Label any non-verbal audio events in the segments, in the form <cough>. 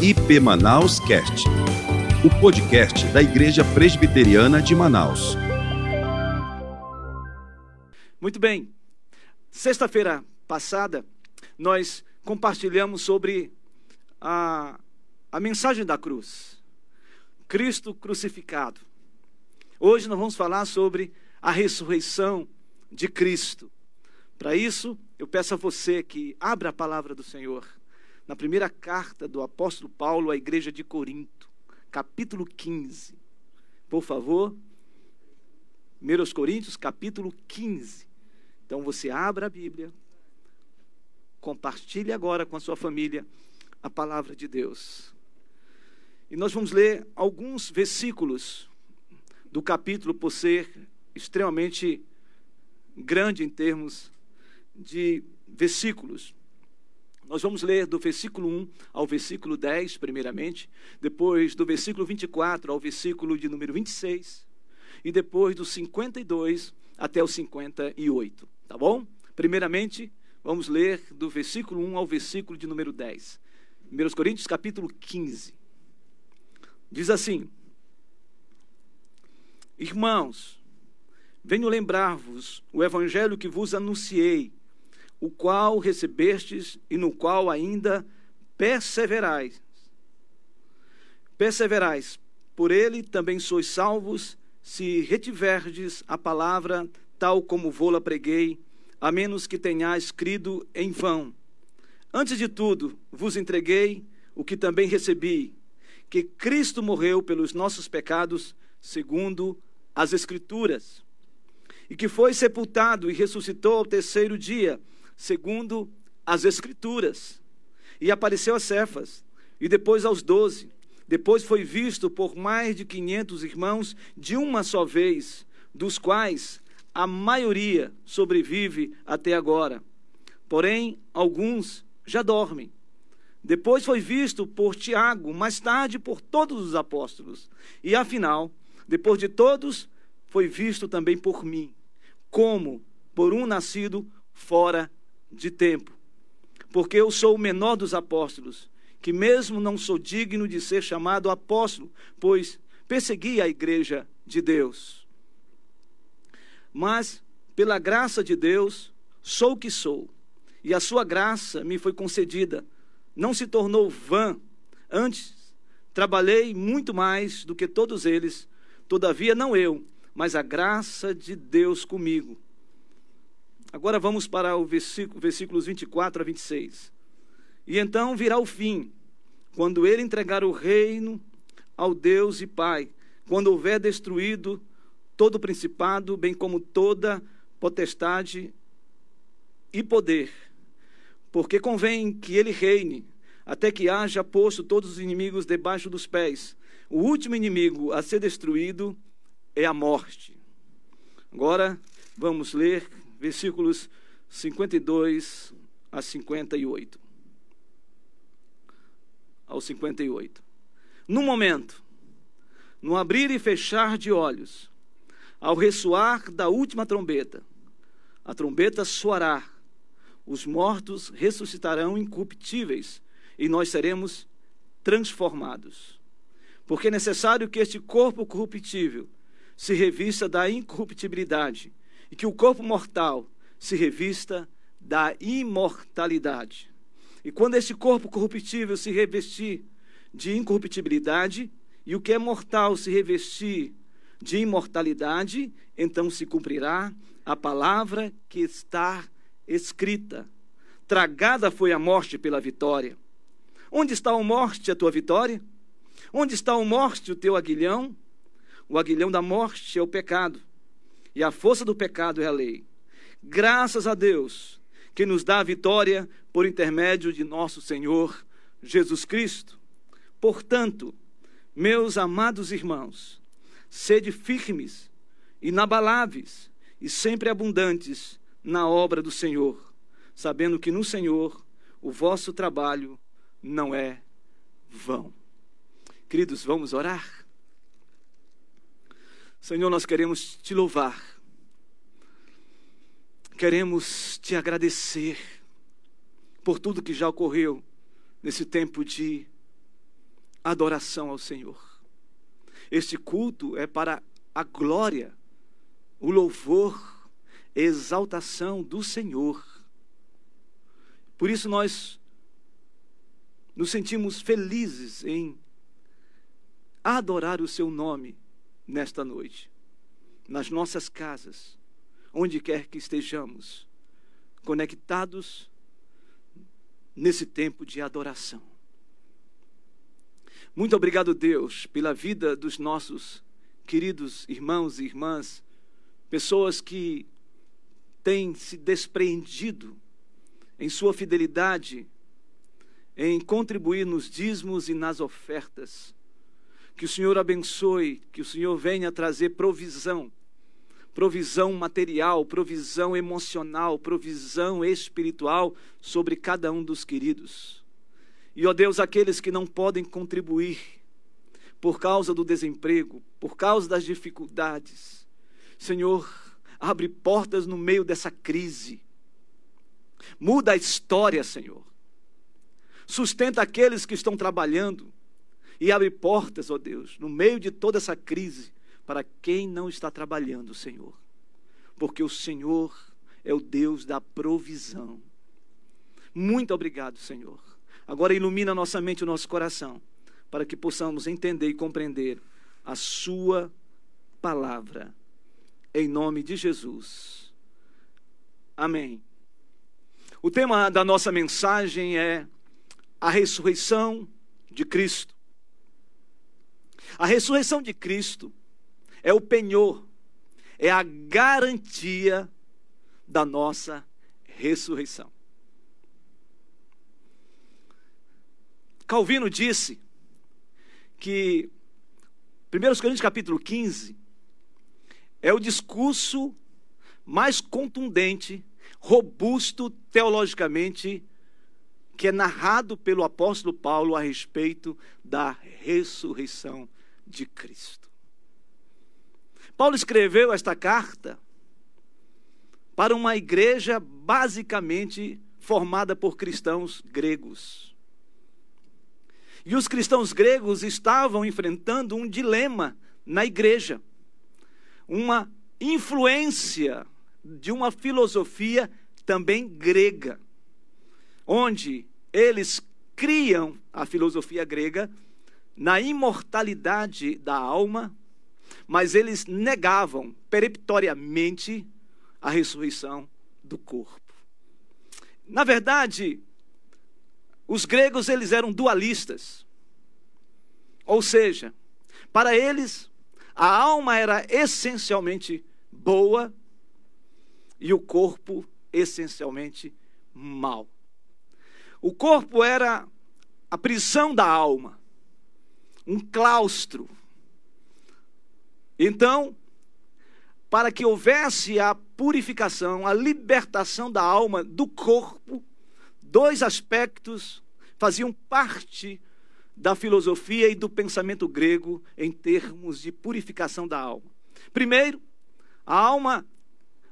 IP Manaus Cast, o podcast da Igreja Presbiteriana de Manaus. Muito bem. Sexta-feira passada, nós compartilhamos sobre a, a mensagem da cruz. Cristo crucificado. Hoje nós vamos falar sobre a ressurreição de Cristo. Para isso, eu peço a você que abra a palavra do Senhor na primeira carta do apóstolo Paulo à igreja de Corinto, capítulo 15. Por favor, 1 Coríntios, capítulo 15. Então você abra a Bíblia, compartilhe agora com a sua família a palavra de Deus. E nós vamos ler alguns versículos do capítulo, por ser extremamente grande em termos de versículos. Nós vamos ler do versículo 1 ao versículo 10, primeiramente, depois do versículo 24 ao versículo de número 26, e depois do 52 até o 58, tá bom? Primeiramente, vamos ler do versículo 1 ao versículo de número 10. 1 Coríntios, capítulo 15. Diz assim: Irmãos, venho lembrar-vos o evangelho que vos anunciei o qual recebestes e no qual ainda perseverais. Perseverais, por ele também sois salvos, se retiverdes a palavra tal como vou-la preguei, a menos que tenhais crido em vão. Antes de tudo, vos entreguei o que também recebi, que Cristo morreu pelos nossos pecados, segundo as Escrituras, e que foi sepultado e ressuscitou ao terceiro dia, segundo as Escrituras. E apareceu a Cefas, e depois aos doze. Depois foi visto por mais de quinhentos irmãos de uma só vez, dos quais a maioria sobrevive até agora. Porém, alguns já dormem. Depois foi visto por Tiago, mais tarde por todos os apóstolos. E afinal, depois de todos, foi visto também por mim, como por um nascido fora de tempo. Porque eu sou o menor dos apóstolos, que mesmo não sou digno de ser chamado apóstolo, pois persegui a igreja de Deus. Mas, pela graça de Deus, sou o que sou, e a sua graça me foi concedida, não se tornou vã. Antes, trabalhei muito mais do que todos eles, todavia não eu, mas a graça de Deus comigo. Agora vamos para o versículo, versículos 24 a 26. E então virá o fim, quando ele entregar o reino ao Deus e Pai, quando houver destruído todo o principado, bem como toda potestade e poder. Porque convém que ele reine, até que haja posto todos os inimigos debaixo dos pés. O último inimigo a ser destruído é a morte. Agora vamos ler versículos 52 a 58. Ao 58. No momento, no abrir e fechar de olhos, ao ressoar da última trombeta, a trombeta soará, os mortos ressuscitarão incorruptíveis e nós seremos transformados. Porque é necessário que este corpo corruptível se revista da incorruptibilidade e que o corpo mortal se revista da imortalidade. E quando esse corpo corruptível se revestir de incorruptibilidade e o que é mortal se revestir de imortalidade, então se cumprirá a palavra que está escrita. Tragada foi a morte pela vitória. Onde está a morte, a tua vitória? Onde está a morte, o teu aguilhão? O aguilhão da morte é o pecado e a força do pecado é a lei. Graças a Deus que nos dá a vitória por intermédio de nosso Senhor Jesus Cristo. Portanto, meus amados irmãos, sede firmes, inabaláveis e sempre abundantes na obra do Senhor, sabendo que no Senhor o vosso trabalho não é vão. Queridos, vamos orar? Senhor, nós queremos te louvar, queremos te agradecer por tudo que já ocorreu nesse tempo de adoração ao Senhor. Este culto é para a glória, o louvor, exaltação do Senhor. Por isso nós nos sentimos felizes em adorar o seu nome nesta noite, nas nossas casas, onde quer que estejamos, conectados nesse tempo de adoração. Muito obrigado, Deus, pela vida dos nossos queridos irmãos e irmãs, pessoas que têm se despreendido em sua fidelidade em contribuir nos dízimos e nas ofertas. Que o Senhor abençoe, que o Senhor venha trazer provisão, provisão material, provisão emocional, provisão espiritual sobre cada um dos queridos. E, ó Deus, aqueles que não podem contribuir por causa do desemprego, por causa das dificuldades, Senhor, abre portas no meio dessa crise. Muda a história, Senhor. Sustenta aqueles que estão trabalhando e abre portas, ó Deus, no meio de toda essa crise, para quem não está trabalhando, Senhor. Porque o Senhor é o Deus da provisão. Muito obrigado, Senhor. Agora ilumina nossa mente e nosso coração, para que possamos entender e compreender a Sua palavra. Em nome de Jesus. Amém. O tema da nossa mensagem é a ressurreição de Cristo. A ressurreição de Cristo é o penhor, é a garantia da nossa ressurreição. Calvino disse que 1 Coríntios capítulo 15 é o discurso mais contundente, robusto teologicamente, que é narrado pelo apóstolo Paulo a respeito da ressurreição de Cristo. Paulo escreveu esta carta para uma igreja basicamente formada por cristãos gregos. E os cristãos gregos estavam enfrentando um dilema na igreja, uma influência de uma filosofia também grega, onde eles criam a filosofia grega na imortalidade da alma, mas eles negavam peremptoriamente a ressurreição do corpo. Na verdade, os gregos eles eram dualistas. Ou seja, para eles a alma era essencialmente boa e o corpo essencialmente mal. O corpo era a prisão da alma, um claustro. Então, para que houvesse a purificação, a libertação da alma do corpo, dois aspectos faziam parte da filosofia e do pensamento grego em termos de purificação da alma. Primeiro, a alma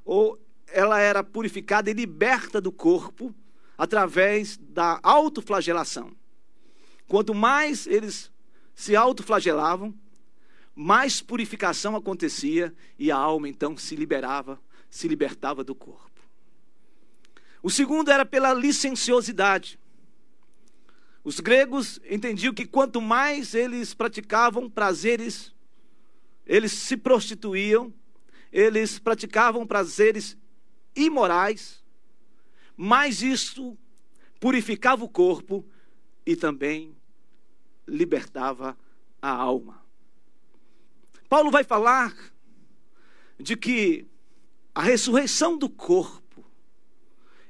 ou ela era purificada e liberta do corpo através da autoflagelação. Quanto mais eles se autoflagelavam, mais purificação acontecia e a alma então se liberava, se libertava do corpo. O segundo era pela licenciosidade. Os gregos entendiam que quanto mais eles praticavam prazeres, eles se prostituíam, eles praticavam prazeres imorais, mais isso purificava o corpo e também libertava a alma. Paulo vai falar de que a ressurreição do corpo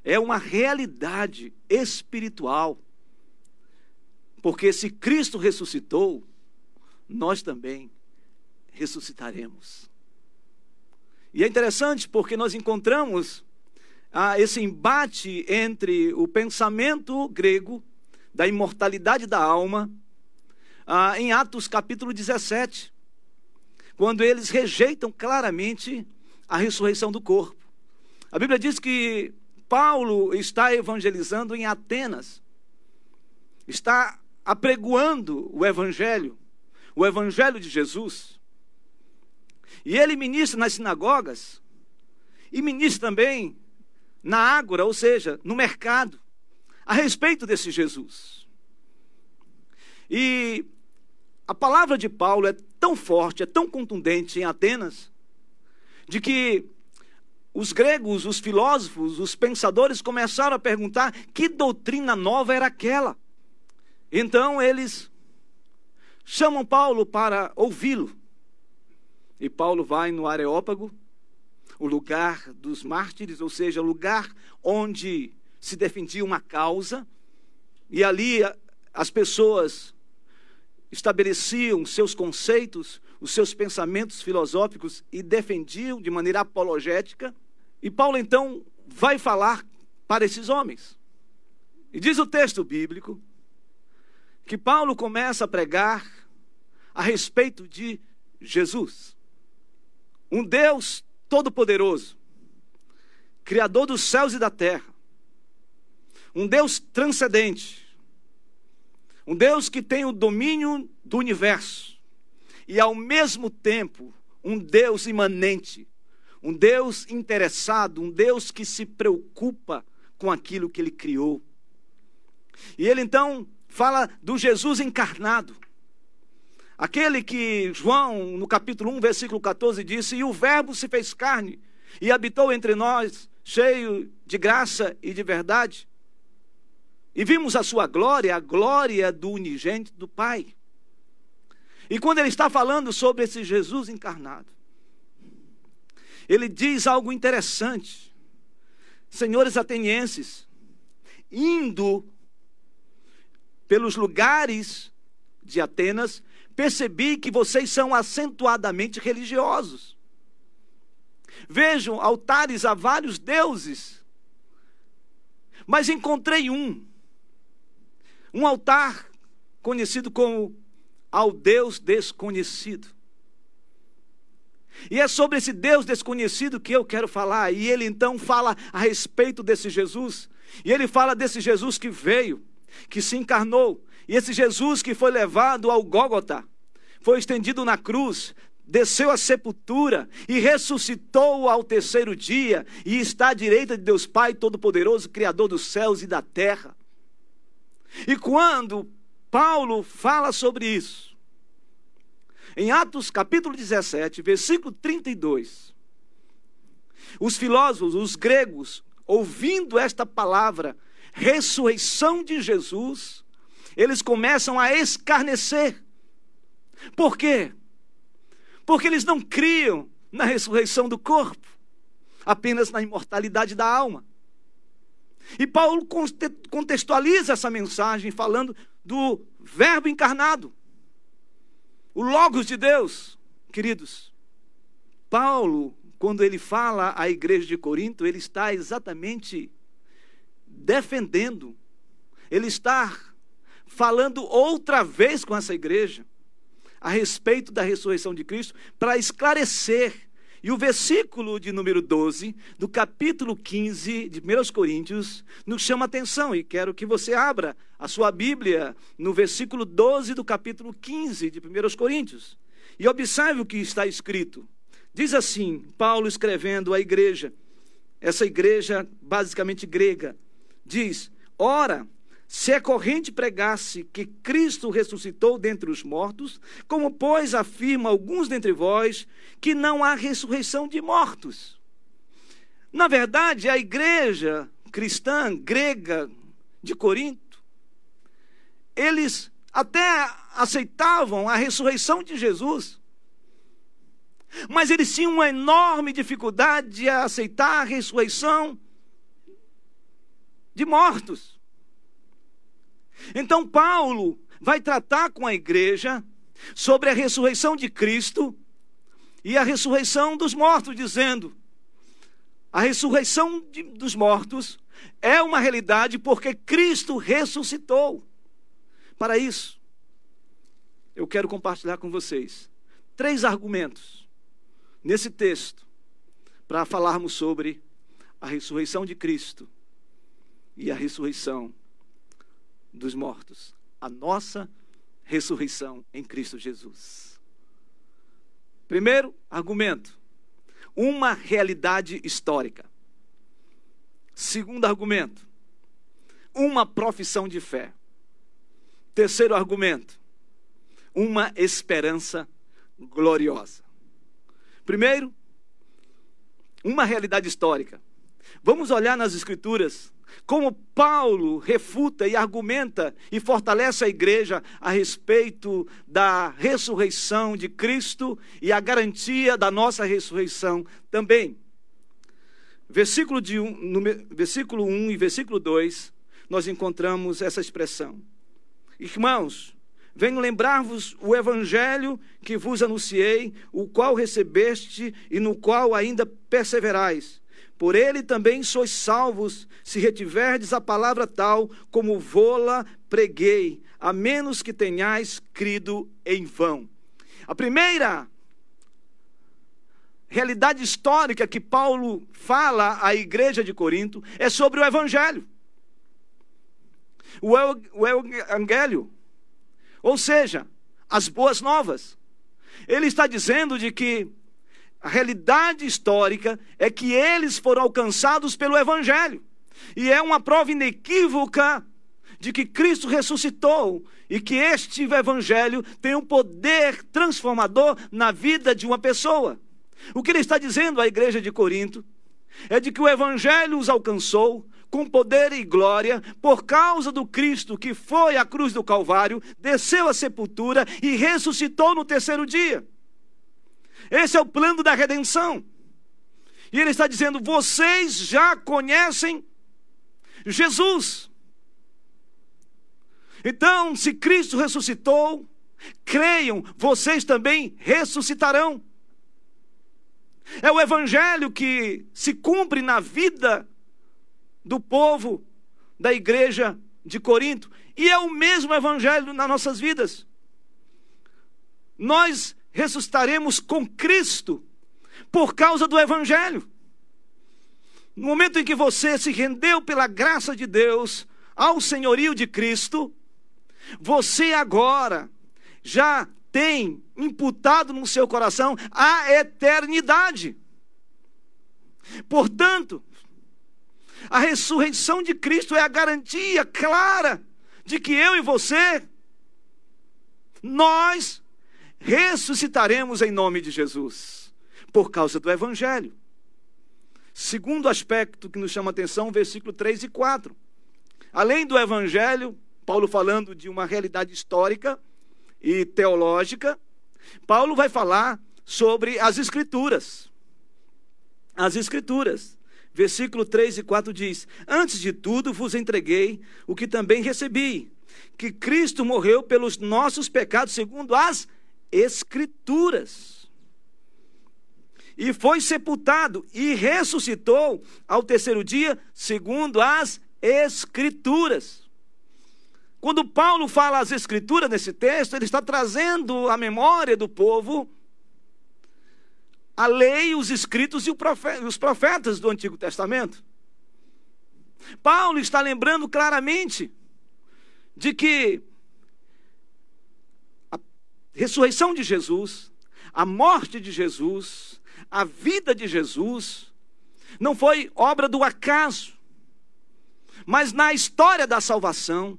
é uma realidade espiritual. Porque se Cristo ressuscitou, nós também ressuscitaremos. E é interessante porque nós encontramos ah, esse embate entre o pensamento grego da imortalidade da alma ah, em Atos capítulo 17, quando eles rejeitam claramente a ressurreição do corpo. A Bíblia diz que Paulo está evangelizando em Atenas, está apregoando o Evangelho, o Evangelho de Jesus. E ele ministra nas sinagogas e ministra também na ágora, ou seja, no mercado, a respeito desse Jesus. E a palavra de Paulo é tão forte, é tão contundente em Atenas, de que os gregos, os filósofos, os pensadores começaram a perguntar que doutrina nova era aquela. Então eles chamam Paulo para ouvi-lo. E Paulo vai no Areópago, o lugar dos mártires, ou seja, o lugar onde se defendia uma causa, e ali as pessoas estabeleciam seus conceitos, os seus pensamentos filosóficos e defendiam de maneira apologética. E Paulo então vai falar para esses homens. E diz o texto bíblico que Paulo começa a pregar a respeito de Jesus, um Deus todo-poderoso, Criador dos céus e da terra, um Deus transcendente, um Deus que tem o domínio do universo e, ao mesmo tempo, um Deus imanente, um Deus interessado, um Deus que se preocupa com aquilo que ele criou. E ele então fala do Jesus encarnado. Aquele que João, no capítulo 1, versículo 14, disse: E o Verbo se fez carne e habitou entre nós, cheio de graça e de verdade. E vimos a sua glória, a glória do unigênito do Pai. E quando ele está falando sobre esse Jesus encarnado, ele diz algo interessante. Senhores atenienses, indo pelos lugares de Atenas, percebi que vocês são acentuadamente religiosos. Vejam altares a vários deuses, mas encontrei um um altar conhecido como ao Deus desconhecido. E é sobre esse Deus desconhecido que eu quero falar. E ele então fala a respeito desse Jesus. E ele fala desse Jesus que veio, que se encarnou. E esse Jesus que foi levado ao Gólgota, foi estendido na cruz, desceu à sepultura e ressuscitou ao terceiro dia e está à direita de Deus Pai Todo-Poderoso, Criador dos céus e da terra. E quando Paulo fala sobre isso, em Atos capítulo 17, versículo 32, os filósofos, os gregos, ouvindo esta palavra, ressurreição de Jesus, eles começam a escarnecer. Por quê? Porque eles não criam na ressurreição do corpo, apenas na imortalidade da alma. E Paulo contextualiza essa mensagem falando do Verbo encarnado, o Logos de Deus, queridos. Paulo, quando ele fala à igreja de Corinto, ele está exatamente defendendo, ele está falando outra vez com essa igreja a respeito da ressurreição de Cristo para esclarecer e o versículo de número 12, do capítulo 15 de 1 Coríntios, nos chama atenção e quero que você abra a sua Bíblia no versículo 12 do capítulo 15 de 1 Coríntios. E observe o que está escrito. Diz assim, Paulo escrevendo à igreja, essa igreja basicamente grega, diz: Ora, se é corrente pregasse que Cristo ressuscitou dentre os mortos, como, pois, afirma alguns dentre vós que não há ressurreição de mortos. Na verdade, a igreja cristã grega de Corinto, eles até aceitavam a ressurreição de Jesus, mas eles tinham uma enorme dificuldade de aceitar a ressurreição de mortos. Então, Paulo vai tratar com a igreja sobre a ressurreição de Cristo e a ressurreição dos mortos, dizendo: a ressurreição de, dos mortos é uma realidade porque Cristo ressuscitou. Para isso, eu quero compartilhar com vocês três argumentos nesse texto para falarmos sobre a ressurreição de Cristo e a ressurreição dos mortos. a nossa ressurreição em Cristo Jesus. Primeiro argumento: uma realidade histórica. Segundo argumento: uma profissão de fé. Terceiro argumento: uma esperança gloriosa. Primeiro, uma realidade histórica. Vamos olhar nas Escrituras como Paulo refuta e argumenta e fortalece a igreja a respeito da ressurreição de Cristo e a garantia da nossa ressurreição também. Versículo, de um, no, versículo 1 e versículo 2, nós encontramos essa expressão. Irmãos, venho lembrar-vos o evangelho que vos anunciei, o qual recebeste e no qual ainda perseverais por ele também sois salvos, se retiverdes a palavra tal como vô-la preguei, a menos que tenhais crido em vão. A primeira realidade histórica que Paulo fala à igreja de Corinto é sobre o Evangelho. O Evangelho, ou seja, as boas novas. Ele está dizendo de que a realidade histórica é que eles foram alcançados pelo Evangelho. E é uma prova inequívoca de que Cristo ressuscitou e que este Evangelho tem um poder transformador na vida de uma pessoa. O que ele está dizendo à igreja de Corinto é de que o Evangelho os alcançou com poder e glória por causa do Cristo que foi à cruz do Calvário, desceu à sepultura e ressuscitou no terceiro dia. Esse é o plano da redenção. E ele está dizendo: vocês já conhecem Jesus. Então, se Cristo ressuscitou, creiam, vocês também ressuscitarão. É o evangelho que se cumpre na vida do povo da igreja de Corinto, e é o mesmo evangelho nas nossas vidas. Nós ressuscitaremos com Cristo por causa do Evangelho. No momento em que você se rendeu pela graça de Deus ao senhorio de Cristo, você agora já tem imputado no seu coração a eternidade. Portanto, a ressurreição de Cristo é a garantia clara de que eu e você, nós ressuscitaremos em nome de Jesus, por causa do Evangelho. Segundo aspecto que nos chama a atenção, versículo 3 e 4. Além do Evangelho, Paulo falando de uma realidade histórica e teológica, Paulo vai falar sobre as Escrituras. As Escrituras. Versículo 3 e 4 diz: Antes de tudo vos entreguei o que também recebi, que Cristo morreu pelos nossos pecados, segundo as Escrituras. E foi sepultado e ressuscitou ao terceiro dia, segundo as Escrituras. Quando Paulo fala as Escrituras nesse texto, ele está trazendo à memória do povo a lei, os escritos e os profetas do Antigo Testamento. Paulo está lembrando claramente de que ressurreição de Jesus, a morte de Jesus, a vida de Jesus, não foi obra do acaso, mas na história da salvação,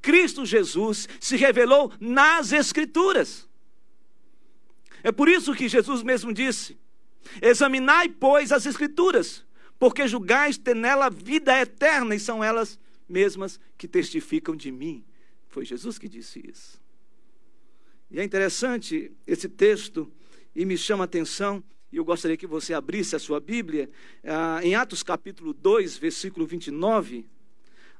Cristo Jesus se revelou nas Escrituras. É por isso que Jesus mesmo disse: Examinai, pois, as Escrituras, porque julgais ter nela vida eterna, e são elas mesmas que testificam de mim. Foi Jesus que disse isso. E é interessante esse texto e me chama a atenção, e eu gostaria que você abrisse a sua Bíblia, ah, em Atos capítulo 2, versículo 29.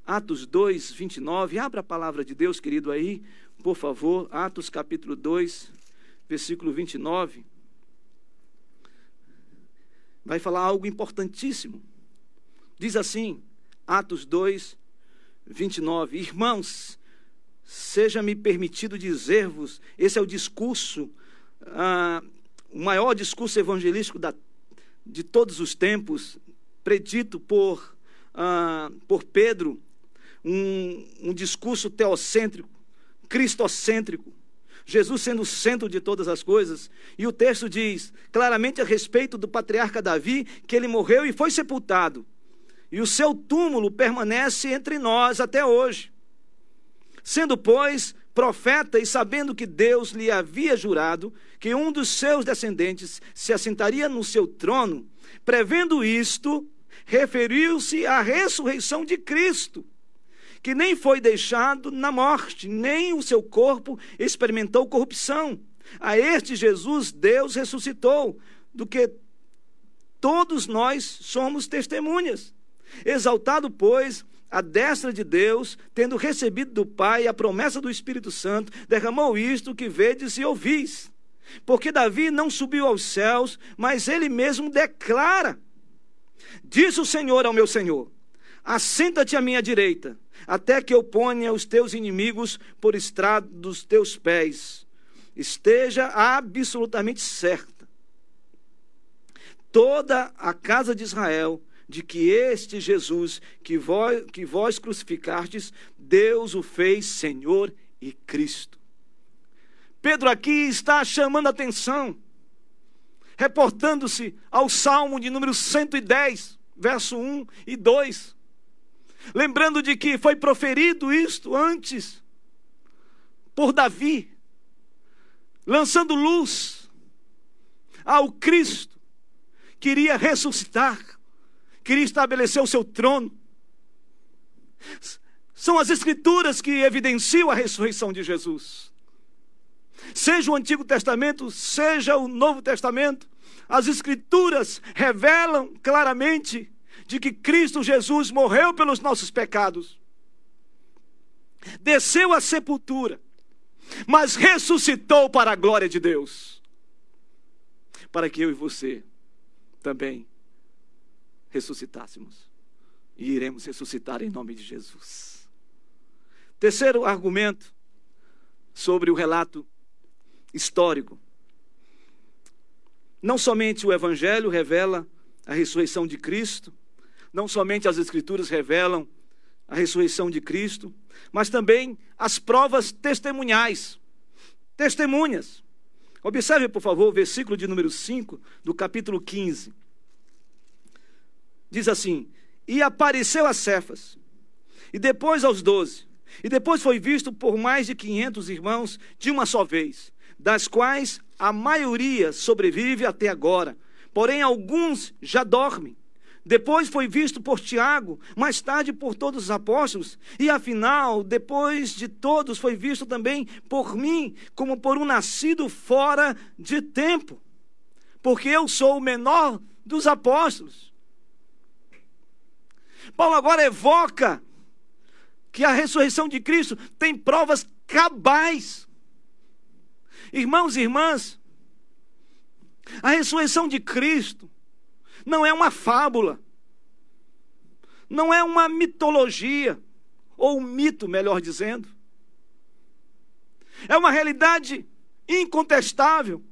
Atos 2, 29. Abra a palavra de Deus, querido, aí, por favor. Atos capítulo 2, versículo 29. Vai falar algo importantíssimo. Diz assim, Atos 2, 29. Irmãos, Seja-me permitido dizer-vos: esse é o discurso, ah, o maior discurso evangelístico da, de todos os tempos, predito por, ah, por Pedro, um, um discurso teocêntrico, cristocêntrico. Jesus sendo o centro de todas as coisas. E o texto diz claramente a respeito do patriarca Davi que ele morreu e foi sepultado. E o seu túmulo permanece entre nós até hoje. Sendo, pois, profeta e sabendo que Deus lhe havia jurado que um dos seus descendentes se assentaria no seu trono, prevendo isto, referiu-se à ressurreição de Cristo, que nem foi deixado na morte, nem o seu corpo experimentou corrupção. A este Jesus Deus ressuscitou, do que todos nós somos testemunhas. Exaltado, pois, a destra de Deus, tendo recebido do Pai a promessa do Espírito Santo, derramou isto que vedes e ouvis. Porque Davi não subiu aos céus, mas ele mesmo declara: Diz o Senhor ao meu Senhor: Assenta-te à minha direita, até que eu ponha os teus inimigos por estrado dos teus pés. Esteja absolutamente certa. Toda a casa de Israel de que este Jesus que vós, que vós crucificastes, Deus o fez Senhor e Cristo. Pedro aqui está chamando a atenção, reportando-se ao Salmo de número 110, verso 1 e 2. Lembrando de que foi proferido isto antes por Davi, lançando luz ao Cristo, queria ressuscitar queria estabelecer o seu trono. São as Escrituras que evidenciam a ressurreição de Jesus. Seja o Antigo Testamento, seja o Novo Testamento, as Escrituras revelam claramente de que Cristo Jesus morreu pelos nossos pecados, desceu à sepultura, mas ressuscitou para a glória de Deus, para que eu e você também ressuscitássemos. E iremos ressuscitar em nome de Jesus. Terceiro argumento sobre o relato histórico. Não somente o Evangelho revela a ressurreição de Cristo, não somente as Escrituras revelam a ressurreição de Cristo, mas também as provas testemunhais. Testemunhas. Observe, por favor, o versículo de número 5 do capítulo 15 diz assim: E apareceu a Cefas, e depois aos doze, e depois foi visto por mais de quinhentos irmãos de uma só vez, das quais a maioria sobrevive até agora, porém alguns já dormem. Depois foi visto por Tiago, mais tarde por todos os apóstolos, e afinal, depois de todos, foi visto também por mim, como por um nascido fora de tempo, porque eu sou o menor dos apóstolos. Paulo agora evoca que a ressurreição de Cristo tem provas cabais. Irmãos e irmãs, a ressurreição de Cristo não é uma fábula, não é uma mitologia, ou um mito, melhor dizendo. É uma realidade incontestável.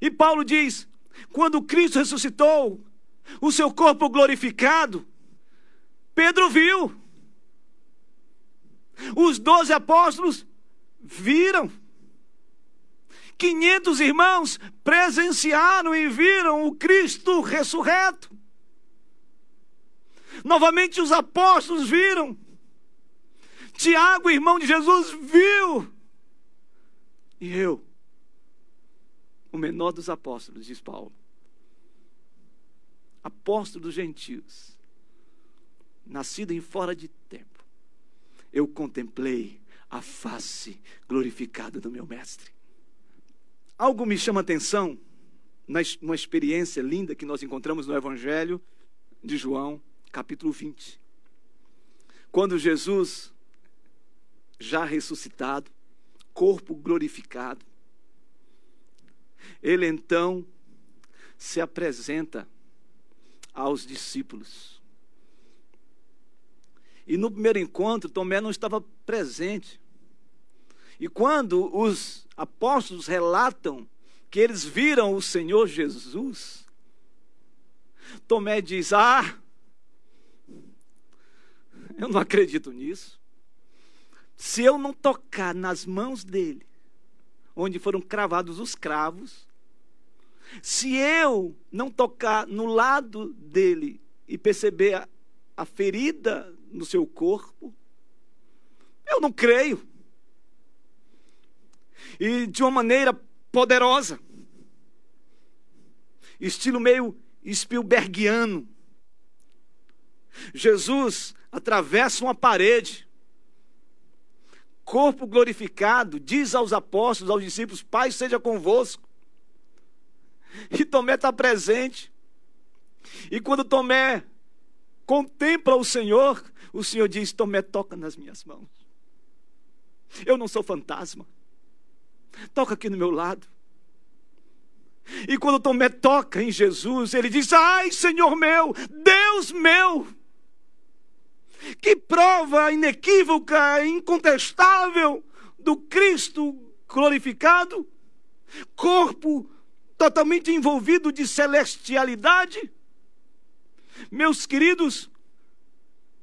E Paulo diz: quando Cristo ressuscitou, o seu corpo glorificado, Pedro viu. Os doze apóstolos viram. 500 irmãos presenciaram e viram o Cristo ressurreto. Novamente os apóstolos viram. Tiago, irmão de Jesus, viu. E eu, o menor dos apóstolos, diz Paulo, apóstolo dos gentios, nascido em fora de tempo, eu contemplei a face glorificada do meu Mestre. Algo me chama atenção numa experiência linda que nós encontramos no Evangelho de João, capítulo 20. Quando Jesus, já ressuscitado, corpo glorificado, ele então se apresenta aos discípulos. E no primeiro encontro, Tomé não estava presente. E quando os apóstolos relatam que eles viram o Senhor Jesus, Tomé diz: Ah, eu não acredito nisso. se eu não tocar nas mãos dele, onde foram cravados os cravos, se eu não tocar no lado dele e perceber a, a ferida no seu corpo, eu não creio. E de uma maneira poderosa, estilo meio Spielbergiano. Jesus atravessa uma parede, corpo glorificado, diz aos apóstolos, aos discípulos: Pai seja convosco. E Tomé está presente. E quando Tomé contempla o Senhor, o Senhor diz: Tomé, toca nas minhas mãos. Eu não sou fantasma. Toca aqui no meu lado. E quando Tomé toca em Jesus, ele diz: Ai, Senhor meu, Deus meu. Que prova inequívoca, incontestável do Cristo glorificado, corpo totalmente envolvido de celestialidade. Meus queridos,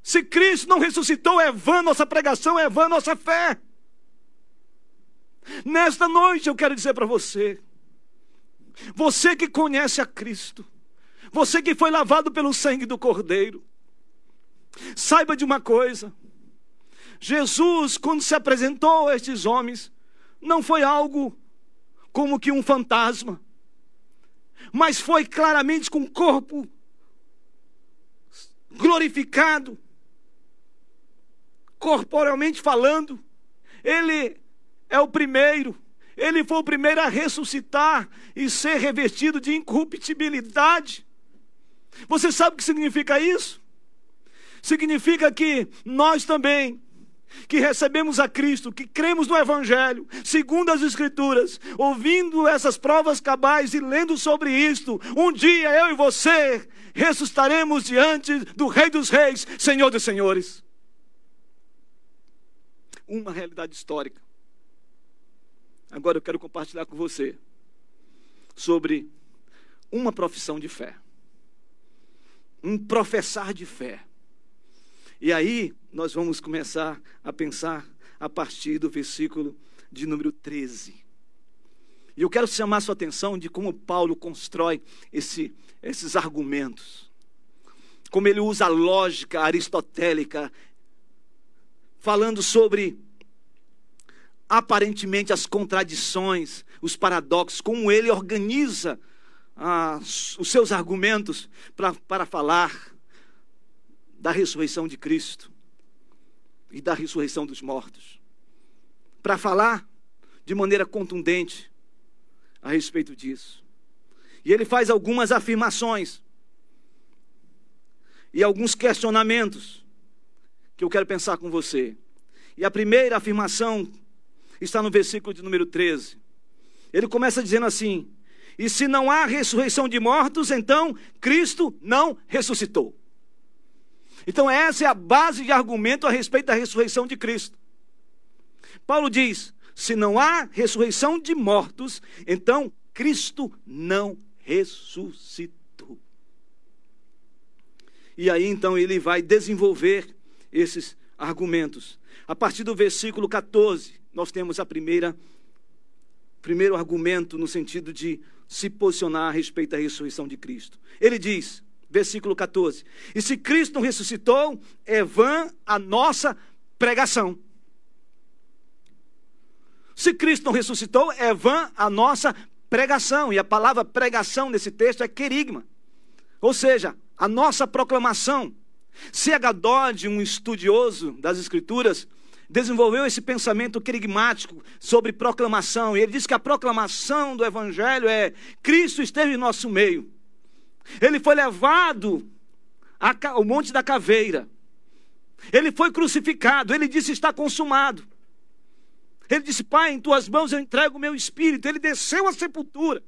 se Cristo não ressuscitou, é vã nossa pregação, é vã nossa fé. Nesta noite eu quero dizer para você, você que conhece a Cristo, você que foi lavado pelo sangue do Cordeiro, saiba de uma coisa: Jesus, quando se apresentou a estes homens, não foi algo como que um fantasma, mas foi claramente com o corpo glorificado, corporalmente falando. Ele é o primeiro, ele foi o primeiro a ressuscitar e ser revestido de incorruptibilidade. Você sabe o que significa isso? Significa que nós também que recebemos a Cristo, que cremos no Evangelho, segundo as Escrituras, ouvindo essas provas cabais e lendo sobre isto, um dia eu e você ressuscitaremos diante do Rei dos Reis, Senhor dos Senhores. Uma realidade histórica. Agora eu quero compartilhar com você sobre uma profissão de fé. Um professar de fé. E aí, nós vamos começar a pensar a partir do versículo de número 13. E eu quero chamar a sua atenção de como Paulo constrói esse, esses argumentos. Como ele usa a lógica aristotélica, falando sobre aparentemente as contradições, os paradoxos, como ele organiza ah, os seus argumentos para falar da ressurreição de Cristo e da ressurreição dos mortos. Para falar de maneira contundente a respeito disso. E ele faz algumas afirmações e alguns questionamentos que eu quero pensar com você. E a primeira afirmação está no versículo de número 13. Ele começa dizendo assim: E se não há ressurreição de mortos, então Cristo não ressuscitou. Então, essa é a base de argumento a respeito da ressurreição de Cristo. Paulo diz: se não há ressurreição de mortos, então Cristo não ressuscitou. E aí então ele vai desenvolver esses argumentos. A partir do versículo 14, nós temos a primeira primeiro argumento no sentido de se posicionar a respeito da ressurreição de Cristo. Ele diz: versículo 14. E se Cristo não ressuscitou, é vã a nossa pregação. Se Cristo não ressuscitou, é vã a nossa pregação. E a palavra pregação nesse texto é querigma. Ou seja, a nossa proclamação. C.H. Dodd, um estudioso das Escrituras, desenvolveu esse pensamento querigmático sobre proclamação. E ele diz que a proclamação do Evangelho é: Cristo esteve em nosso meio. Ele foi levado ao Monte da Caveira. Ele foi crucificado. Ele disse: Está consumado. Ele disse: Pai, em tuas mãos eu entrego o meu espírito. Ele desceu à sepultura.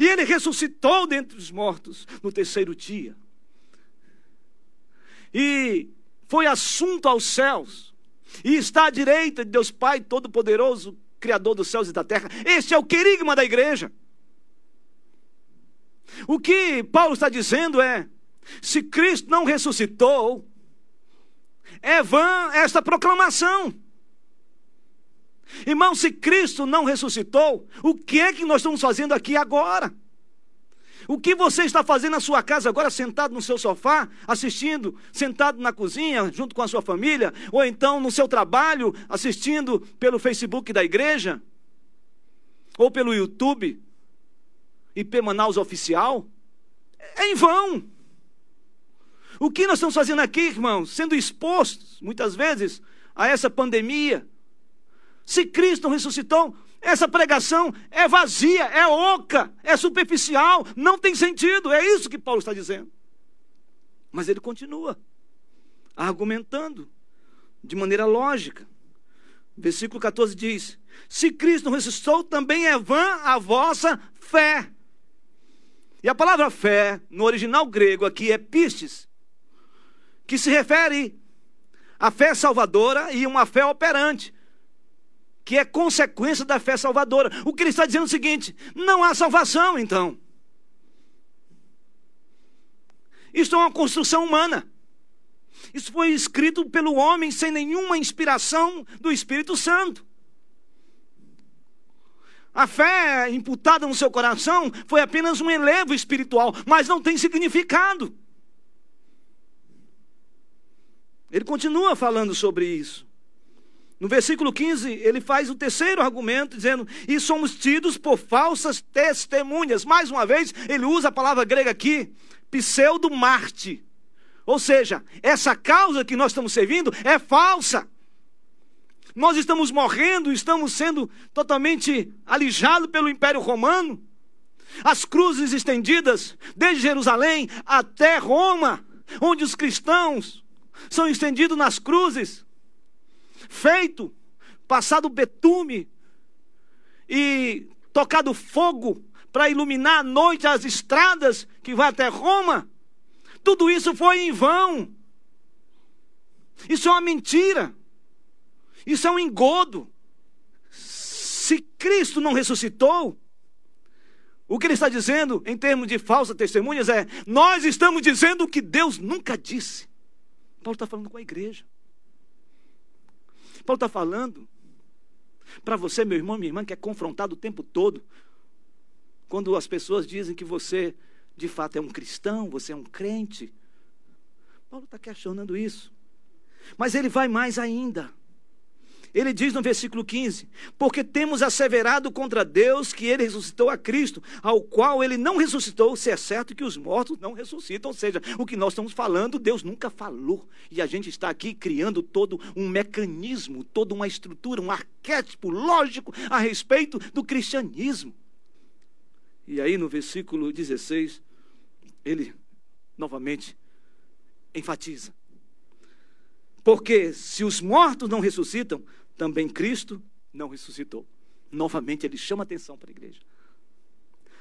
E ele ressuscitou dentre os mortos no terceiro dia. E foi assunto aos céus. E está à direita de Deus Pai Todo-Poderoso, Criador dos céus e da terra. Este é o querigma da igreja. O que Paulo está dizendo é: se Cristo não ressuscitou, é vã esta proclamação. Irmão, se Cristo não ressuscitou, o que é que nós estamos fazendo aqui agora? O que você está fazendo na sua casa agora, sentado no seu sofá, assistindo, sentado na cozinha, junto com a sua família, ou então no seu trabalho, assistindo pelo Facebook da igreja, ou pelo YouTube, IP Manaus Oficial? É em vão. O que nós estamos fazendo aqui, irmãos? Sendo expostos, muitas vezes, a essa pandemia. Se Cristo ressuscitou, essa pregação é vazia, é oca, é superficial, não tem sentido. É isso que Paulo está dizendo. Mas ele continua argumentando de maneira lógica. Versículo 14 diz: Se Cristo ressuscitou, também é vã a vossa fé. E a palavra fé, no original grego aqui, é pistes, que se refere à fé salvadora e uma fé operante que é consequência da fé salvadora. O que ele está dizendo é o seguinte: não há salvação, então. Isto é uma construção humana. Isso foi escrito pelo homem sem nenhuma inspiração do Espírito Santo. A fé imputada no seu coração foi apenas um elevo espiritual, mas não tem significado. Ele continua falando sobre isso. No versículo 15, ele faz o terceiro argumento, dizendo: E somos tidos por falsas testemunhas. Mais uma vez, ele usa a palavra grega aqui, pseudo-marte. Ou seja, essa causa que nós estamos servindo é falsa. Nós estamos morrendo, estamos sendo totalmente alijados pelo Império Romano. As cruzes estendidas desde Jerusalém até Roma, onde os cristãos são estendidos nas cruzes feito, passado betume e tocado fogo para iluminar à noite as estradas que vai até Roma. Tudo isso foi em vão. Isso é uma mentira. Isso é um engodo. Se Cristo não ressuscitou, o que ele está dizendo em termos de falsas testemunhas é: nós estamos dizendo o que Deus nunca disse. Paulo está falando com a igreja. Paulo está falando para você, meu irmão, minha irmã, que é confrontado o tempo todo, quando as pessoas dizem que você de fato é um cristão, você é um crente. Paulo está questionando isso. Mas ele vai mais ainda. Ele diz no versículo 15: Porque temos asseverado contra Deus que ele ressuscitou a Cristo, ao qual ele não ressuscitou, se é certo que os mortos não ressuscitam. Ou seja, o que nós estamos falando, Deus nunca falou. E a gente está aqui criando todo um mecanismo, toda uma estrutura, um arquétipo lógico a respeito do cristianismo. E aí no versículo 16, ele novamente enfatiza. Porque se os mortos não ressuscitam, também Cristo não ressuscitou. Novamente ele chama atenção para a igreja.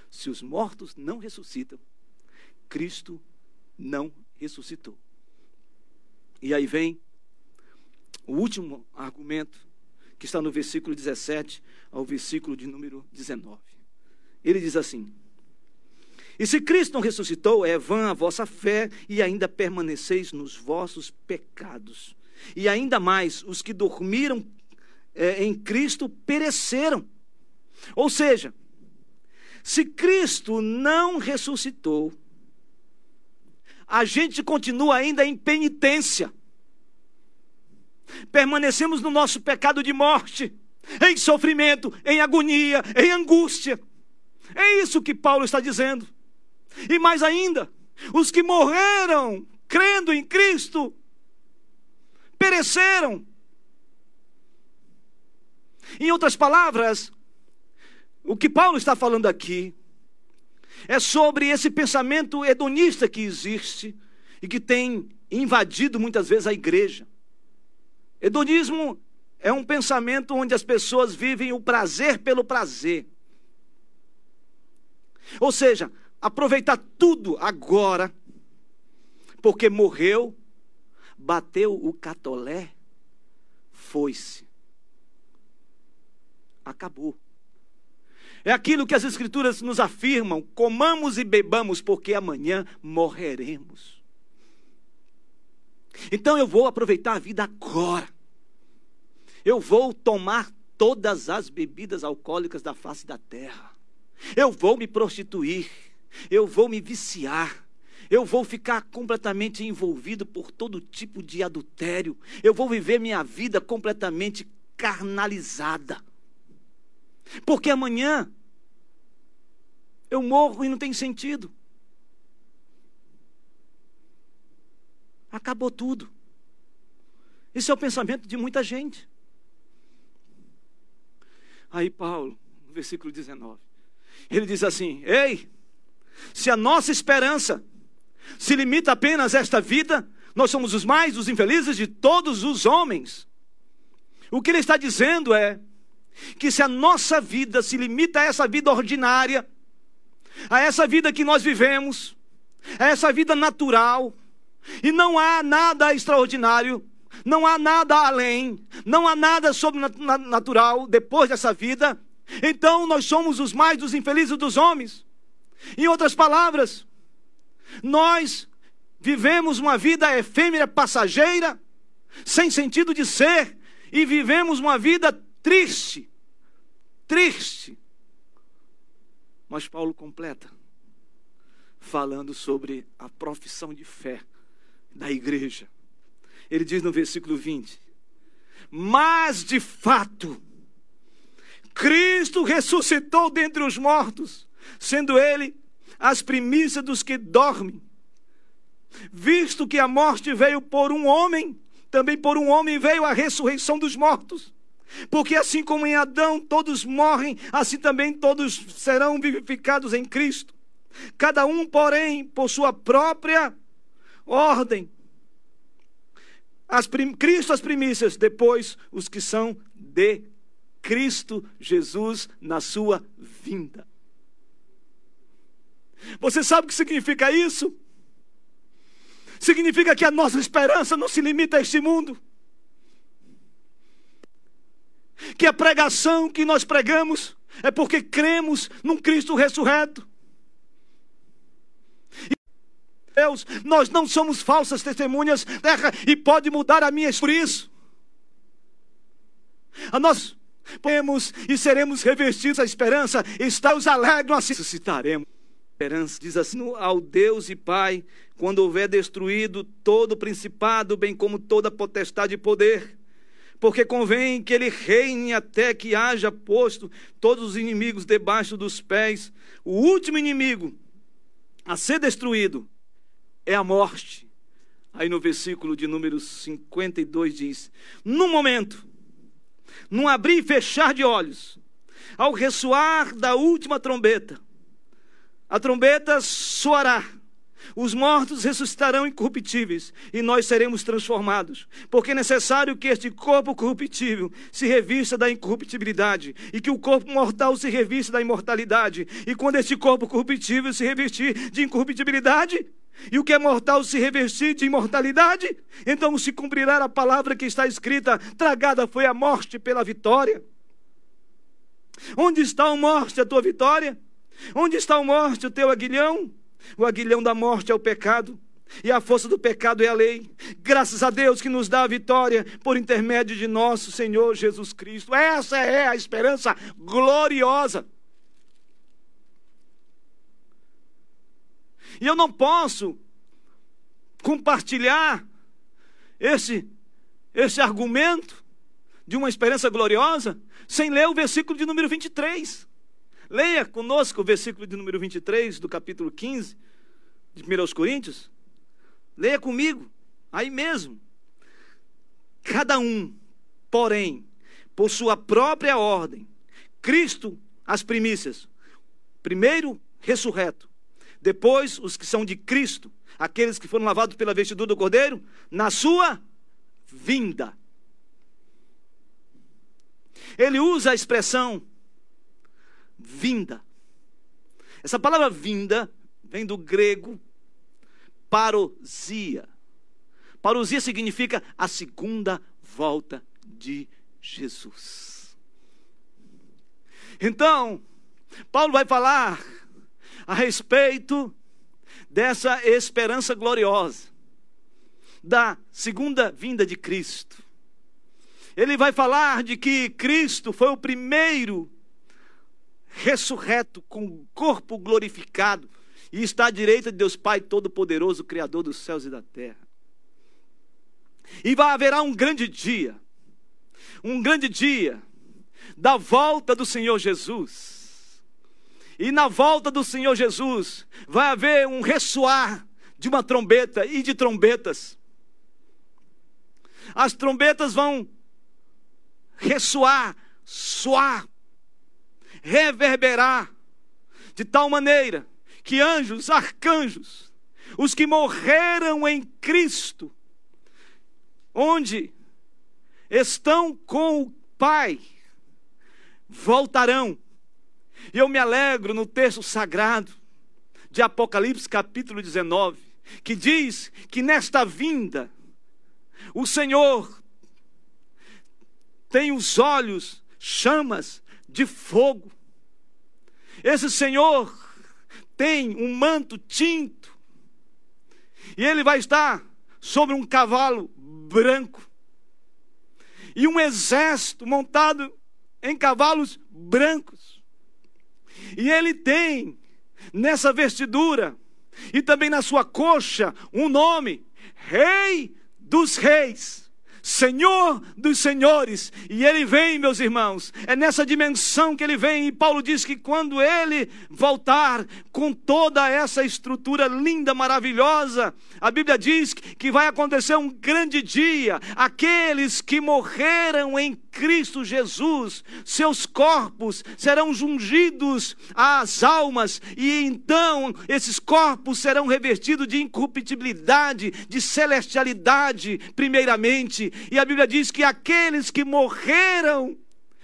Se os mortos não ressuscitam, Cristo não ressuscitou. E aí vem o último argumento, que está no versículo 17 ao versículo de número 19. Ele diz assim: E se Cristo não ressuscitou, é vã a vossa fé e ainda permaneceis nos vossos pecados. E ainda mais, os que dormiram é, em Cristo pereceram. Ou seja, se Cristo não ressuscitou, a gente continua ainda em penitência. Permanecemos no nosso pecado de morte, em sofrimento, em agonia, em angústia. É isso que Paulo está dizendo. E mais ainda, os que morreram crendo em Cristo pereceram. Em outras palavras, o que Paulo está falando aqui é sobre esse pensamento hedonista que existe e que tem invadido muitas vezes a igreja. Hedonismo é um pensamento onde as pessoas vivem o prazer pelo prazer. Ou seja, aproveitar tudo agora, porque morreu, bateu o catolé, foi-se acabou. É aquilo que as Escrituras nos afirmam: comamos e bebamos, porque amanhã morreremos. Então eu vou aproveitar a vida agora. Eu vou tomar todas as bebidas alcoólicas da face da terra. Eu vou me prostituir, eu vou me viciar, eu vou ficar completamente envolvido por todo tipo de adultério, eu vou viver minha vida completamente carnalizada. Porque amanhã eu morro e não tem sentido. Acabou tudo. Esse é o pensamento de muita gente. Aí Paulo, no versículo 19, ele diz assim: Ei, se a nossa esperança se limita apenas a esta vida, nós somos os mais os infelizes de todos os homens. O que ele está dizendo é que se a nossa vida se limita a essa vida ordinária, a essa vida que nós vivemos, a essa vida natural, e não há nada extraordinário, não há nada além, não há nada sobrenatural depois dessa vida, então nós somos os mais dos infelizes dos homens. Em outras palavras, nós vivemos uma vida efêmera, passageira, sem sentido de ser, e vivemos uma vida triste, triste. Mas Paulo completa, falando sobre a profissão de fé da igreja. Ele diz no versículo 20: Mas de fato, Cristo ressuscitou dentre os mortos, sendo Ele as primícias dos que dormem. Visto que a morte veio por um homem, também por um homem veio a ressurreição dos mortos. Porque assim como em Adão todos morrem, assim também todos serão vivificados em Cristo. Cada um, porém, por sua própria ordem. As prim... Cristo as primícias, depois os que são de Cristo Jesus na sua vinda. Você sabe o que significa isso? Significa que a nossa esperança não se limita a este mundo. Que a pregação que nós pregamos é porque cremos num Cristo ressurreto. Deus, nós não somos falsas testemunhas terra e pode mudar a minha por isso. A nós podemos e seremos revestidos a esperança, está os alegres assim ressuscitaremos. Esperança diz assim ao Deus e Pai, quando houver destruído todo o principado, bem como toda potestade e poder, porque convém que ele reine até que haja posto todos os inimigos debaixo dos pés. O último inimigo a ser destruído é a morte. Aí no versículo de número 52 diz: No momento, num abrir e fechar de olhos, ao ressoar da última trombeta, a trombeta soará, os mortos ressuscitarão incorruptíveis e nós seremos transformados, porque é necessário que este corpo corruptível se revista da incorruptibilidade e que o corpo mortal se revista da imortalidade. E quando este corpo corruptível se revestir de incorruptibilidade, e o que é mortal se revestir de imortalidade, então se cumprirá a palavra que está escrita: tragada foi a morte pela vitória. Onde está a morte, a tua vitória? Onde está a morte, o teu aguilhão? O aguilhão da morte é o pecado, e a força do pecado é a lei. Graças a Deus que nos dá a vitória por intermédio de nosso Senhor Jesus Cristo. Essa é a esperança gloriosa. E eu não posso compartilhar esse, esse argumento de uma esperança gloriosa sem ler o versículo de número 23. Leia conosco o versículo de número 23 do capítulo 15 de 1 Coríntios. Leia comigo, aí mesmo. Cada um, porém, por sua própria ordem, Cristo as primícias. Primeiro ressurreto, depois, os que são de Cristo, aqueles que foram lavados pela vestidura do Cordeiro, na sua vinda. Ele usa a expressão vinda. Essa palavra vinda vem do grego parousia. Parousia significa a segunda volta de Jesus. Então, Paulo vai falar a respeito dessa esperança gloriosa da segunda vinda de Cristo. ele vai falar de que Cristo foi o primeiro ressurreto com corpo glorificado e está à direita de Deus Pai Todo-Poderoso, Criador dos céus e da terra. E vai haverá um grande dia, um grande dia da volta do Senhor Jesus. E na volta do Senhor Jesus vai haver um ressoar de uma trombeta e de trombetas. As trombetas vão ressoar, soar, reverberar, de tal maneira que anjos, arcanjos, os que morreram em Cristo, onde estão com o Pai, voltarão. E eu me alegro no texto sagrado de Apocalipse, capítulo 19, que diz que nesta vinda, o Senhor tem os olhos chamas de fogo. Esse Senhor tem um manto tinto. E ele vai estar sobre um cavalo branco. E um exército montado em cavalos brancos. E ele tem nessa vestidura e também na sua coxa um nome: Rei dos Reis. Senhor dos senhores. E ele vem, meus irmãos, é nessa dimensão que ele vem. E Paulo diz que quando ele voltar com toda essa estrutura linda, maravilhosa, a Bíblia diz que vai acontecer um grande dia. Aqueles que morreram em Cristo Jesus, seus corpos serão jungidos às almas, e então esses corpos serão revestidos de incorruptibilidade, de celestialidade, primeiramente. E a Bíblia diz que aqueles que morreram,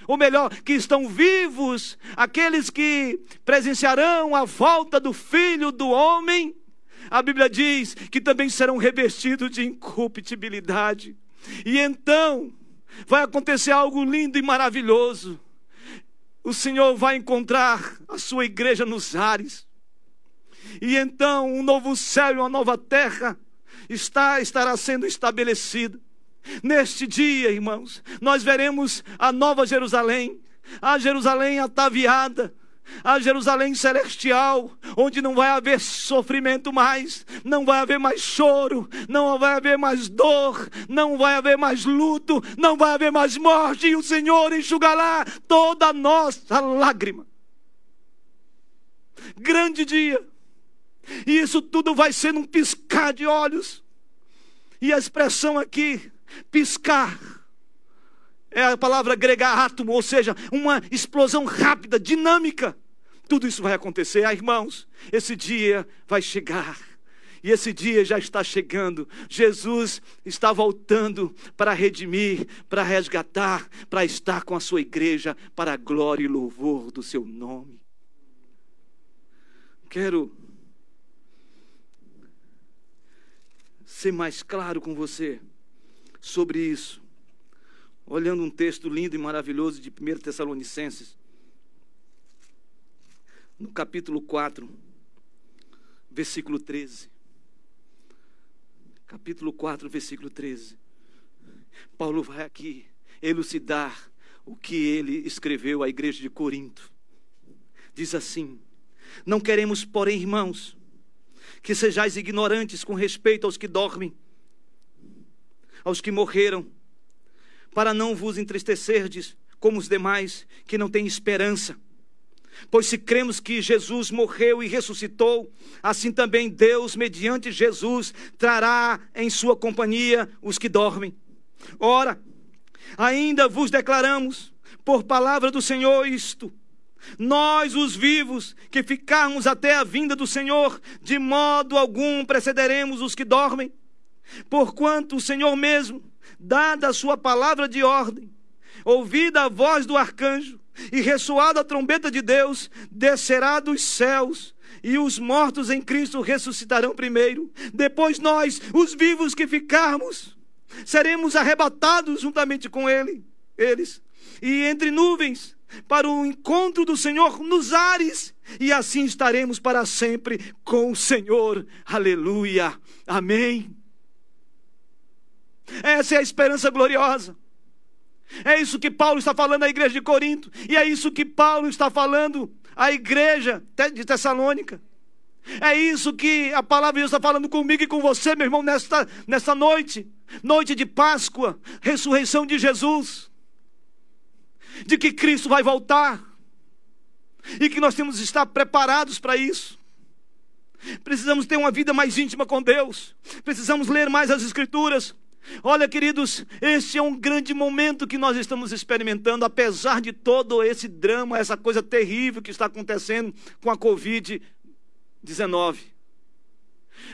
ou melhor, que estão vivos, aqueles que presenciarão a volta do Filho do Homem, a Bíblia diz que também serão revestidos de incorruptibilidade. E então, vai acontecer algo lindo e maravilhoso. O Senhor vai encontrar a sua igreja nos ares. E então um novo céu e uma nova terra está estará sendo estabelecido. Neste dia, irmãos, nós veremos a nova Jerusalém, a Jerusalém ataviada, a Jerusalém celestial, onde não vai haver sofrimento mais, não vai haver mais choro, não vai haver mais dor, não vai haver mais luto, não vai haver mais morte, e o Senhor enxugará toda a nossa lágrima. Grande dia, e isso tudo vai ser num piscar de olhos, e a expressão aqui, piscar, é a palavra grega átomo, ou seja, uma explosão rápida, dinâmica. Tudo isso vai acontecer, ah, irmãos. Esse dia vai chegar. E esse dia já está chegando. Jesus está voltando para redimir, para resgatar, para estar com a sua igreja, para a glória e louvor do seu nome. Quero ser mais claro com você sobre isso olhando um texto lindo e maravilhoso de 1 Tessalonicenses, no capítulo 4, versículo 13. Capítulo 4, versículo 13. Paulo vai aqui elucidar o que ele escreveu à igreja de Corinto. Diz assim: Não queremos, porém, irmãos, que sejais ignorantes com respeito aos que dormem, aos que morreram para não vos entristecerdes como os demais que não têm esperança. Pois se cremos que Jesus morreu e ressuscitou, assim também Deus, mediante Jesus, trará em sua companhia os que dormem. Ora, ainda vos declaramos, por palavra do Senhor, isto: nós, os vivos, que ficarmos até a vinda do Senhor, de modo algum precederemos os que dormem, porquanto o Senhor mesmo dada a sua palavra de ordem, ouvida a voz do arcanjo e ressoada a trombeta de Deus, descerá dos céus e os mortos em Cristo ressuscitarão primeiro. Depois nós, os vivos que ficarmos, seremos arrebatados juntamente com ele, eles, e entre nuvens para o encontro do Senhor nos ares, e assim estaremos para sempre com o Senhor. Aleluia. Amém. Essa é a esperança gloriosa. É isso que Paulo está falando à igreja de Corinto, e é isso que Paulo está falando à igreja de Tessalônica. É isso que a palavra de Deus está falando comigo e com você, meu irmão, nesta, nesta noite, noite de Páscoa, ressurreição de Jesus, de que Cristo vai voltar e que nós temos que estar preparados para isso. Precisamos ter uma vida mais íntima com Deus, precisamos ler mais as Escrituras, Olha, queridos, este é um grande momento que nós estamos experimentando, apesar de todo esse drama, essa coisa terrível que está acontecendo com a Covid-19.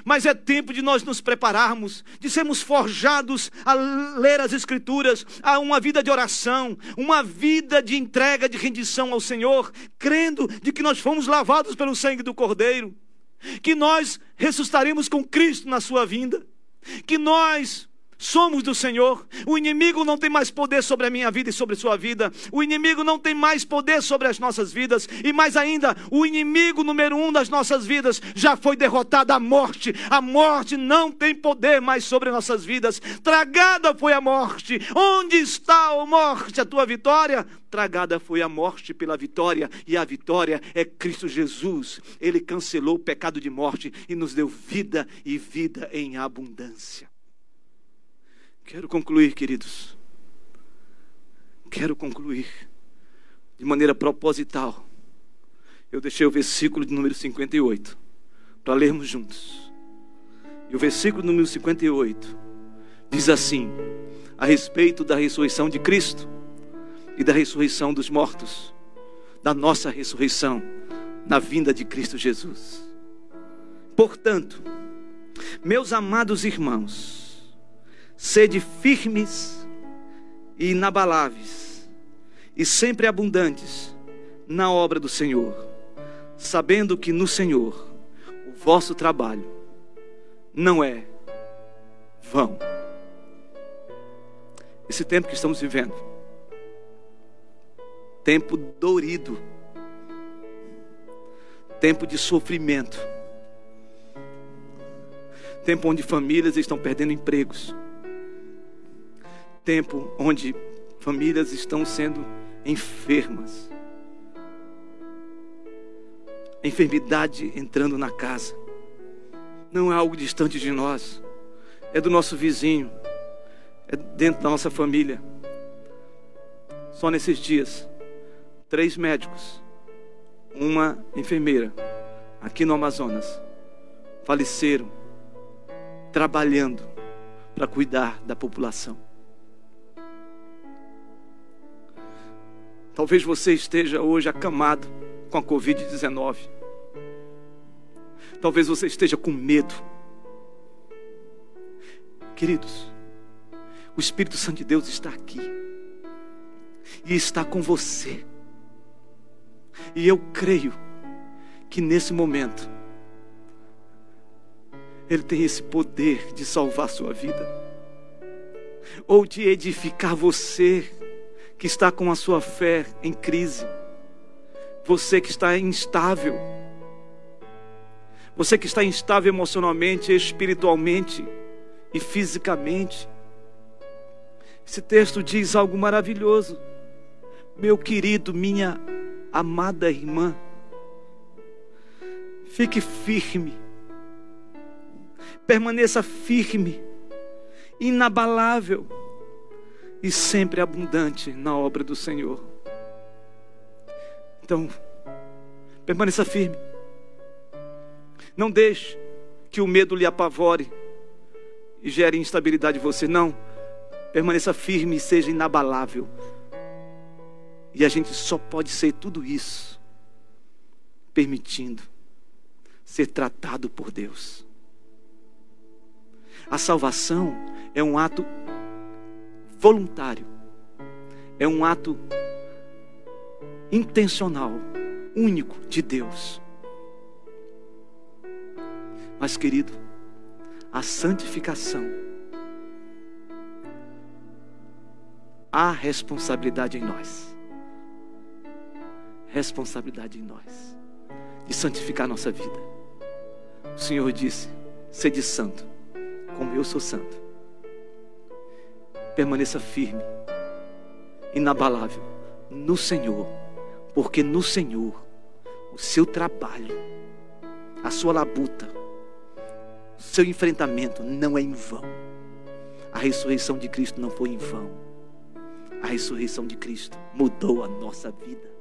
Mas é tempo de nós nos prepararmos, de sermos forjados a ler as Escrituras, a uma vida de oração, uma vida de entrega, de rendição ao Senhor, crendo de que nós fomos lavados pelo sangue do Cordeiro, que nós ressuscitaremos com Cristo na sua vinda, que nós somos do Senhor. O inimigo não tem mais poder sobre a minha vida e sobre a sua vida. O inimigo não tem mais poder sobre as nossas vidas. E mais ainda, o inimigo número um das nossas vidas já foi derrotado a morte. A morte não tem poder mais sobre nossas vidas. Tragada foi a morte. Onde está, a morte, a tua vitória? Tragada foi a morte pela vitória, e a vitória é Cristo Jesus. Ele cancelou o pecado de morte e nos deu vida e vida em abundância. Quero concluir, queridos. Quero concluir de maneira proposital. Eu deixei o versículo de número 58 para lermos juntos. E o versículo número 58 diz assim: a respeito da ressurreição de Cristo e da ressurreição dos mortos, da nossa ressurreição na vinda de Cristo Jesus. Portanto, meus amados irmãos, Sede firmes e inabaláveis, e sempre abundantes na obra do Senhor, sabendo que no Senhor o vosso trabalho não é vão. Esse tempo que estamos vivendo, tempo dorido, tempo de sofrimento, tempo onde famílias estão perdendo empregos tempo onde famílias estão sendo enfermas. A enfermidade entrando na casa. Não é algo distante de nós. É do nosso vizinho. É dentro da nossa família. Só nesses dias, três médicos, uma enfermeira, aqui no Amazonas, faleceram trabalhando para cuidar da população. Talvez você esteja hoje acamado com a Covid-19. Talvez você esteja com medo. Queridos, o Espírito Santo de Deus está aqui. E está com você. E eu creio que nesse momento, Ele tem esse poder de salvar sua vida, ou de edificar você que está com a sua fé em crise, você que está instável, você que está instável emocionalmente, espiritualmente e fisicamente. Esse texto diz algo maravilhoso. Meu querido, minha amada irmã, fique firme, permaneça firme, inabalável e sempre abundante na obra do Senhor. Então, permaneça firme. Não deixe que o medo lhe apavore e gere instabilidade em você. Não. Permaneça firme e seja inabalável. E a gente só pode ser tudo isso permitindo ser tratado por Deus. A salvação é um ato voluntário. É um ato intencional, único de Deus. Mas, querido, a santificação, há responsabilidade em nós. Responsabilidade em nós de santificar nossa vida. O Senhor disse: sede santo, como eu sou santo permaneça firme inabalável no Senhor, porque no Senhor o seu trabalho, a sua labuta, o seu enfrentamento não é em vão. A ressurreição de Cristo não foi em vão. A ressurreição de Cristo mudou a nossa vida.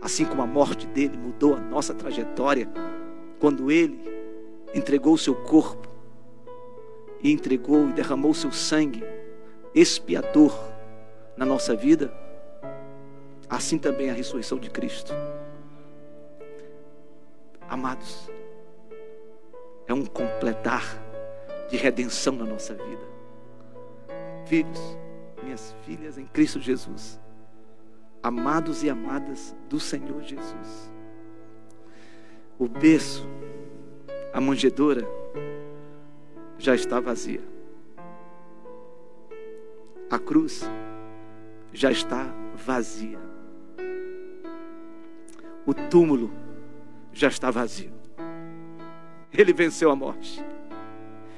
Assim como a morte dele mudou a nossa trajetória, quando ele entregou o seu corpo e entregou e derramou o seu sangue expiador na nossa vida, assim também a ressurreição de Cristo. Amados, é um completar de redenção na nossa vida. Filhos, minhas filhas em Cristo Jesus, amados e amadas do Senhor Jesus. O berço, a manjedoura, já está vazia. A cruz já está vazia. O túmulo já está vazio. Ele venceu a morte.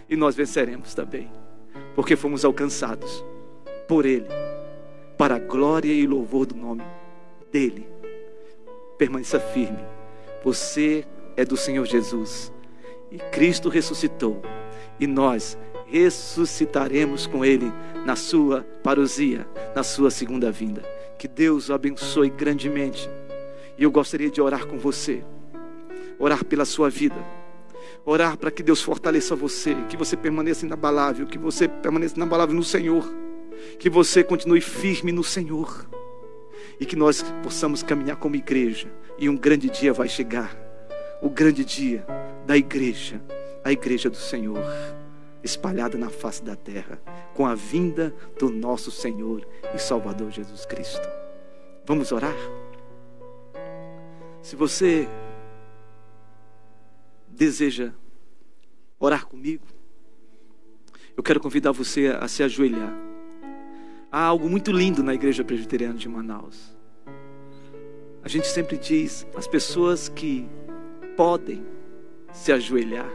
E nós venceremos também, porque fomos alcançados por Ele, para a glória e louvor do nome dEle. Permaneça firme. Você é do Senhor Jesus. E Cristo ressuscitou. E nós ressuscitaremos com Ele na sua parousia, na sua segunda vinda. Que Deus o abençoe grandemente. E eu gostaria de orar com você, orar pela sua vida, orar para que Deus fortaleça você, que você permaneça inabalável, que você permaneça inabalável no Senhor, que você continue firme no Senhor e que nós possamos caminhar como igreja. E um grande dia vai chegar o grande dia da igreja, a igreja do Senhor espalhada na face da terra, com a vinda do nosso Senhor e Salvador Jesus Cristo. Vamos orar? Se você deseja orar comigo, eu quero convidar você a se ajoelhar. Há algo muito lindo na Igreja Presbiteriana de Manaus. A gente sempre diz, as pessoas que podem se ajoelhar,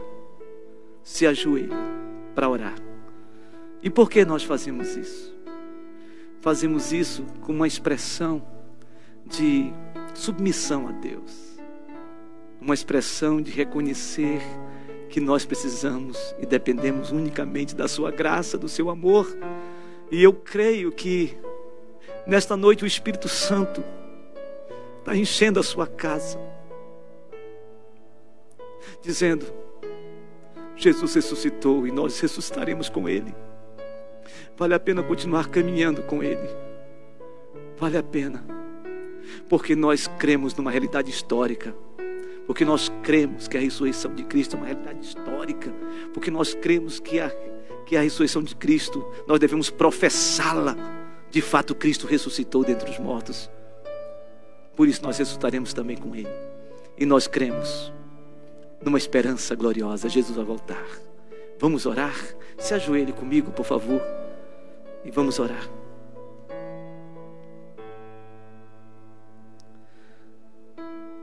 se ajoelham para orar. E por que nós fazemos isso? Fazemos isso com uma expressão de submissão a Deus, uma expressão de reconhecer que nós precisamos e dependemos unicamente da Sua graça, do Seu amor. E eu creio que nesta noite o Espírito Santo está enchendo a sua casa, dizendo: Jesus ressuscitou e nós ressuscitaremos com Ele. Vale a pena continuar caminhando com Ele. Vale a pena. Porque nós cremos numa realidade histórica. Porque nós cremos que a ressurreição de Cristo é uma realidade histórica. Porque nós cremos que a, que a ressurreição de Cristo, nós devemos professá-la. De fato, Cristo ressuscitou dentre os mortos. Por isso nós ressuscitaremos também com Ele. E nós cremos numa esperança gloriosa. Jesus vai voltar. Vamos orar? Se ajoelhe comigo, por favor, e vamos orar.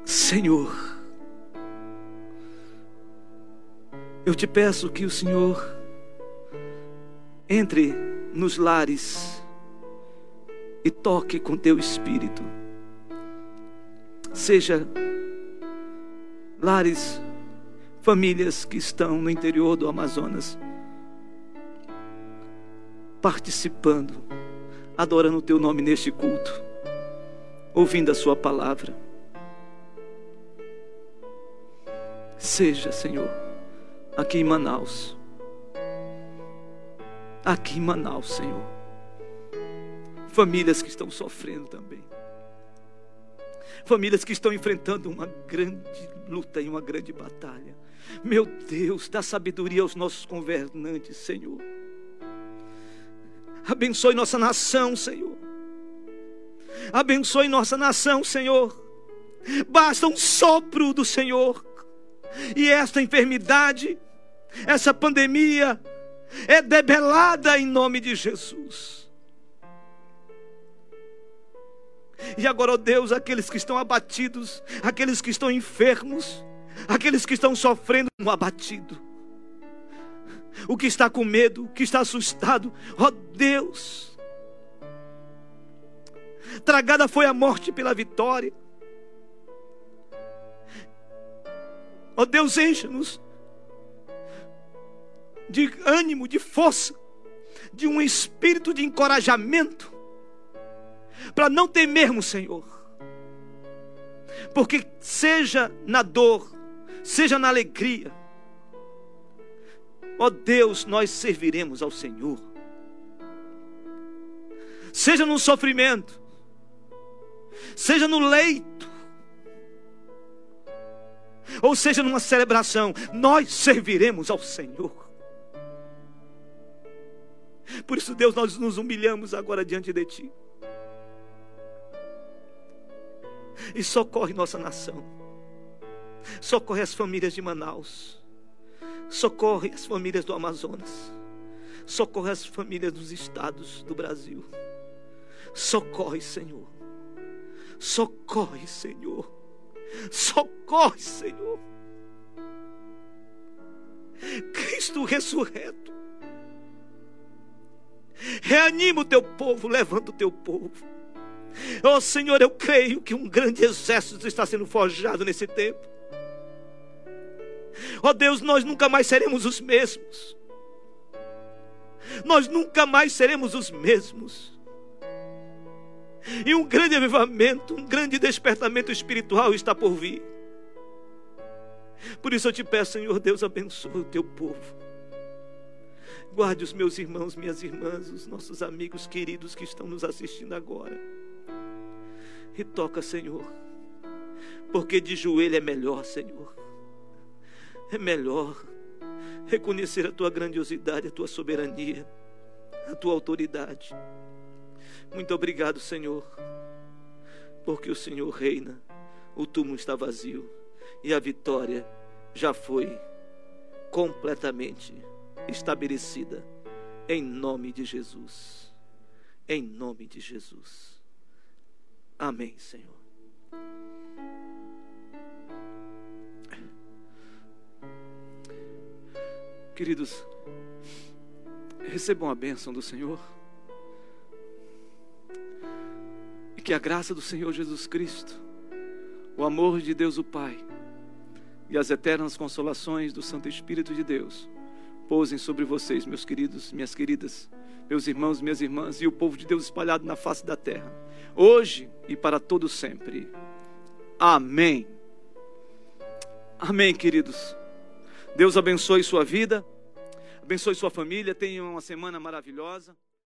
Senhor, eu te peço que o Senhor entre nos lares e toque com teu espírito. Seja lares famílias que estão no interior do Amazonas, participando, adorando o teu nome neste culto, ouvindo a sua palavra. Seja, Senhor, aqui em Manaus, aqui em Manaus, Senhor, famílias que estão sofrendo também famílias que estão enfrentando uma grande luta e uma grande batalha. Meu Deus, dá sabedoria aos nossos governantes, Senhor. Abençoe nossa nação, Senhor. Abençoe nossa nação, Senhor. Basta um sopro do Senhor. E esta enfermidade, essa pandemia, é debelada em nome de Jesus. E agora, ó Deus, aqueles que estão abatidos, aqueles que estão enfermos, aqueles que estão sofrendo um abatido, o que está com medo, o que está assustado, ó Deus, tragada foi a morte pela vitória. Ó Deus, encha-nos de ânimo, de força, de um espírito de encorajamento, para não temermos, Senhor, porque seja na dor, seja na alegria, ó Deus, nós serviremos ao Senhor, seja no sofrimento, seja no leito, ou seja numa celebração, nós serviremos ao Senhor. Por isso, Deus, nós nos humilhamos agora diante de Ti. E socorre nossa nação. Socorre as famílias de Manaus. Socorre as famílias do Amazonas. Socorre as famílias dos estados do Brasil. Socorre, Senhor. Socorre, Senhor. Socorre, Senhor. Cristo ressurreto. Reanima o teu povo, levanta o teu povo. <laughs> Oh Senhor, eu creio que um grande exército está sendo forjado nesse tempo. Oh Deus, nós nunca mais seremos os mesmos. Nós nunca mais seremos os mesmos. E um grande avivamento, um grande despertamento espiritual está por vir. Por isso eu te peço, Senhor Deus, abençoe o teu povo. Guarde os meus irmãos, minhas irmãs, os nossos amigos queridos que estão nos assistindo agora. E toca, Senhor, porque de joelho é melhor, Senhor. É melhor reconhecer a tua grandiosidade, a tua soberania, a tua autoridade. Muito obrigado, Senhor, porque o Senhor reina, o túmulo está vazio e a vitória já foi completamente estabelecida em nome de Jesus. Em nome de Jesus. Amém, Senhor. Queridos, recebam a bênção do Senhor. E que a graça do Senhor Jesus Cristo, o amor de Deus o Pai e as eternas consolações do Santo Espírito de Deus repousem sobre vocês, meus queridos, minhas queridas, meus irmãos, minhas irmãs e o povo de Deus espalhado na face da terra, hoje e para todo sempre. Amém. Amém, queridos. Deus abençoe sua vida, abençoe sua família, tenha uma semana maravilhosa.